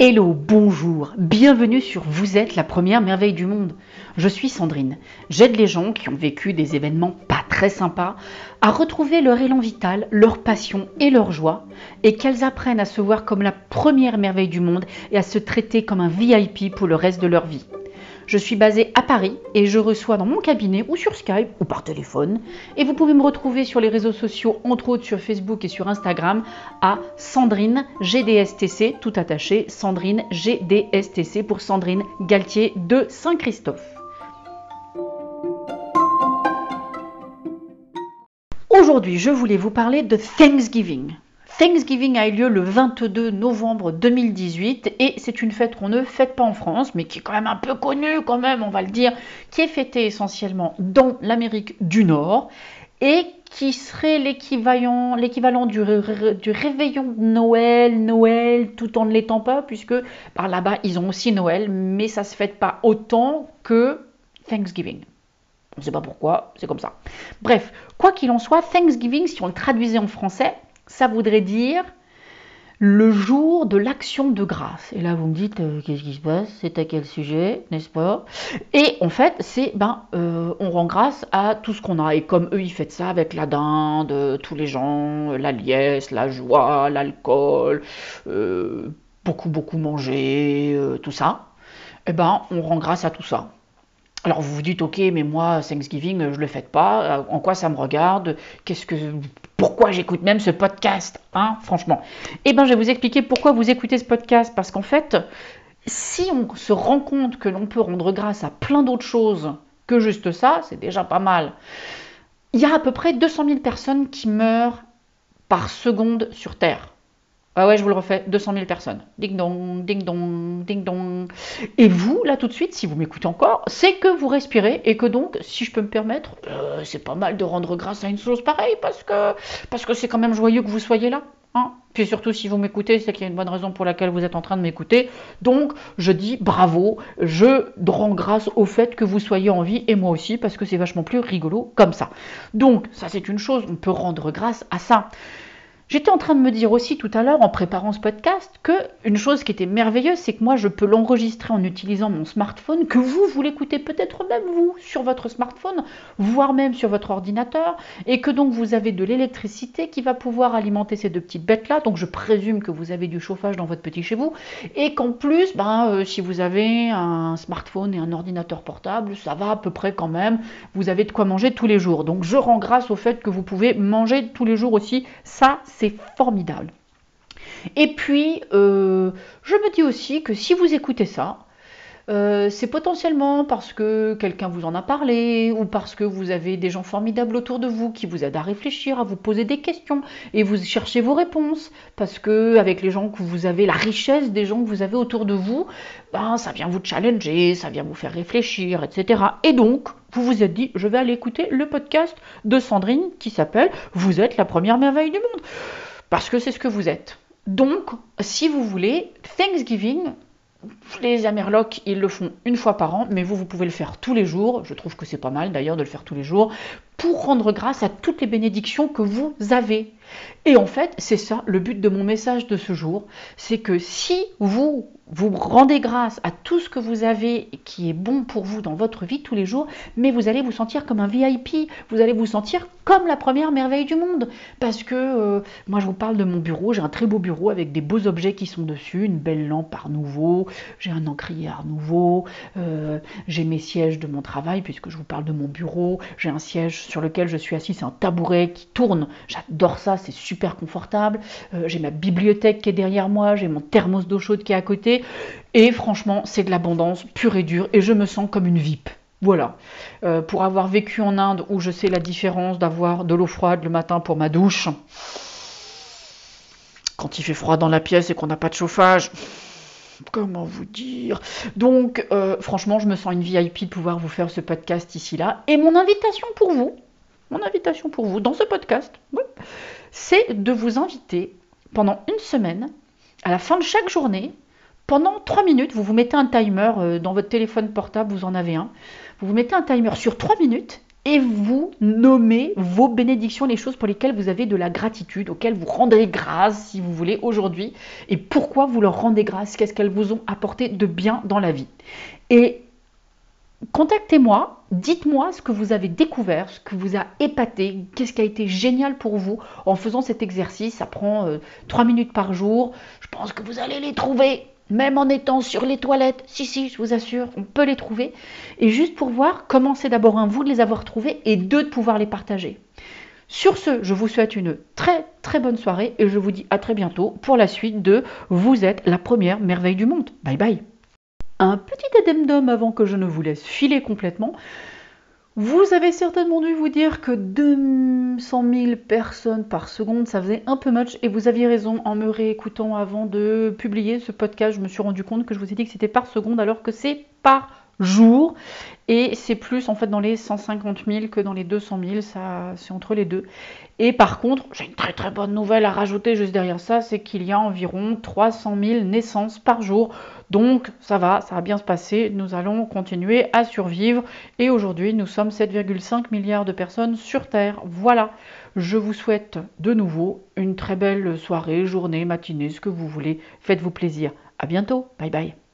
Hello, bonjour, bienvenue sur Vous êtes la première merveille du monde. Je suis Sandrine. J'aide les gens qui ont vécu des événements pas très sympas à retrouver leur élan vital, leur passion et leur joie, et qu'elles apprennent à se voir comme la première merveille du monde et à se traiter comme un VIP pour le reste de leur vie. Je suis basée à Paris et je reçois dans mon cabinet ou sur Skype ou par téléphone. Et vous pouvez me retrouver sur les réseaux sociaux, entre autres sur Facebook et sur Instagram, à Sandrine GDSTC, tout attaché, Sandrine GDSTC pour Sandrine Galtier de Saint-Christophe. Aujourd'hui, je voulais vous parler de Thanksgiving. Thanksgiving a eu lieu le 22 novembre 2018 et c'est une fête qu'on ne fête pas en France, mais qui est quand même un peu connue, quand même, on va le dire, qui est fêtée essentiellement dans l'Amérique du Nord et qui serait l'équivalent, l'équivalent du, du, réveillon de Noël, Noël, tout en ne l'étant pas, puisque par là-bas ils ont aussi Noël, mais ça se fête pas autant que Thanksgiving. On ne sait pas pourquoi, c'est comme ça. Bref, quoi qu'il en soit, Thanksgiving, si on le traduisait en français, ça voudrait dire le jour de l'action de grâce. Et là, vous me dites, euh, qu'est-ce qui se passe? C'est à quel sujet, n'est-ce pas? Et en fait, c'est, ben, euh, on rend grâce à tout ce qu'on a. Et comme eux, ils fêtent ça avec la dinde, tous les gens, la liesse, la joie, l'alcool, euh, beaucoup, beaucoup manger, tout ça. Eh ben, on rend grâce à tout ça. Alors vous vous dites, ok, mais moi, Thanksgiving, je ne le fête pas. En quoi ça me regarde? Qu'est-ce que pourquoi j'écoute même ce podcast, hein, franchement? Eh bien, je vais vous expliquer pourquoi vous écoutez ce podcast. Parce qu'en fait, si on se rend compte que l'on peut rendre grâce à plein d'autres choses que juste ça, c'est déjà pas mal. Il y a à peu près 200 000 personnes qui meurent par seconde sur Terre. Ah ouais, je vous le refais, 200 000 personnes. Ding dong, ding dong, ding dong. Et vous, là tout de suite, si vous m'écoutez encore, c'est que vous respirez et que donc, si je peux me permettre, euh, c'est pas mal de rendre grâce à une chose pareille parce que parce que c'est quand même joyeux que vous soyez là. Hein. Puis surtout, si vous m'écoutez, c'est qu'il y a une bonne raison pour laquelle vous êtes en train de m'écouter. Donc, je dis bravo, je rends grâce au fait que vous soyez en vie et moi aussi parce que c'est vachement plus rigolo comme ça. Donc, ça c'est une chose, on peut rendre grâce à ça. J'étais en train de me dire aussi tout à l'heure, en préparant ce podcast, que une chose qui était merveilleuse, c'est que moi, je peux l'enregistrer en utilisant mon smartphone, que vous, vous l'écoutez peut-être même vous sur votre smartphone, voire même sur votre ordinateur, et que donc vous avez de l'électricité qui va pouvoir alimenter ces deux petites bêtes-là. Donc je présume que vous avez du chauffage dans votre petit chez vous, et qu'en plus, ben, euh, si vous avez un smartphone et un ordinateur portable, ça va à peu près quand même. Vous avez de quoi manger tous les jours. Donc je rends grâce au fait que vous pouvez manger tous les jours aussi. Ça, formidable. Et puis, euh, je me dis aussi que si vous écoutez ça, euh, c'est potentiellement parce que quelqu'un vous en a parlé ou parce que vous avez des gens formidables autour de vous qui vous aident à réfléchir, à vous poser des questions et vous cherchez vos réponses. Parce que avec les gens que vous avez, la richesse des gens que vous avez autour de vous, ben, ça vient vous challenger, ça vient vous faire réfléchir, etc. Et donc, vous vous êtes dit, je vais aller écouter le podcast de Sandrine qui s'appelle Vous êtes la première merveille du monde. Parce que c'est ce que vous êtes. Donc, si vous voulez, Thanksgiving, les Amerlocs, ils le font une fois par an, mais vous, vous pouvez le faire tous les jours. Je trouve que c'est pas mal d'ailleurs de le faire tous les jours pour rendre grâce à toutes les bénédictions que vous avez. Et en fait, c'est ça le but de mon message de ce jour, c'est que si vous vous rendez grâce à tout ce que vous avez qui est bon pour vous dans votre vie tous les jours, mais vous allez vous sentir comme un VIP, vous allez vous sentir comme la première merveille du monde. Parce que euh, moi je vous parle de mon bureau, j'ai un très beau bureau avec des beaux objets qui sont dessus, une belle lampe Art Nouveau, j'ai un encrier Art Nouveau, euh, j'ai mes sièges de mon travail puisque je vous parle de mon bureau, j'ai un siège sur lequel je suis assis, c'est un tabouret qui tourne, j'adore ça, c'est super confortable, euh, j'ai ma bibliothèque qui est derrière moi, j'ai mon thermos d'eau chaude qui est à côté, et franchement, c'est de l'abondance pure et dure. Et je me sens comme une VIP. Voilà. Euh, pour avoir vécu en Inde où je sais la différence d'avoir de l'eau froide le matin pour ma douche, quand il fait froid dans la pièce et qu'on n'a pas de chauffage, comment vous dire? Donc, euh, franchement, je me sens une VIP de pouvoir vous faire ce podcast ici-là. Et mon invitation pour vous, mon invitation pour vous dans ce podcast, c'est de vous inviter pendant une semaine, à la fin de chaque journée, pendant 3 minutes, vous vous mettez un timer euh, dans votre téléphone portable, vous en avez un. Vous vous mettez un timer sur 3 minutes et vous nommez vos bénédictions, les choses pour lesquelles vous avez de la gratitude, auxquelles vous rendez grâce, si vous voulez, aujourd'hui, et pourquoi vous leur rendez grâce, qu'est-ce qu'elles vous ont apporté de bien dans la vie? Et contactez-moi, dites-moi ce que vous avez découvert, ce que vous a épaté, qu'est-ce qui a été génial pour vous en faisant cet exercice. Ça prend euh, trois 3 minutes par jour. Je pense que vous allez les trouver même en étant sur les toilettes. Si, si, je vous assure, on peut les trouver. Et juste pour voir, commencez d'abord un, vous de les avoir trouvés et deux, de pouvoir les partager. Sur ce, je vous souhaite une très très bonne soirée et je vous dis à très bientôt pour la suite de Vous êtes la première merveille du monde. Bye bye. Un petit addendum avant que je ne vous laisse filer complètement. Vous avez certainement dû vous dire que 200 000 personnes par seconde, ça faisait un peu much. Et vous aviez raison en me réécoutant avant de publier ce podcast. Je me suis rendu compte que je vous ai dit que c'était par seconde alors que c'est par jour. Et c'est plus en fait dans les 150 000 que dans les 200 000. Ça, c'est entre les deux. Et par contre, j'ai une très très bonne nouvelle à rajouter juste derrière ça, c'est qu'il y a environ 300 000 naissances par jour. Donc ça va, ça va bien se passer, nous allons continuer à survivre. Et aujourd'hui, nous sommes 7,5 milliards de personnes sur Terre. Voilà, je vous souhaite de nouveau une très belle soirée, journée, matinée, ce que vous voulez. Faites-vous plaisir. À bientôt, bye bye.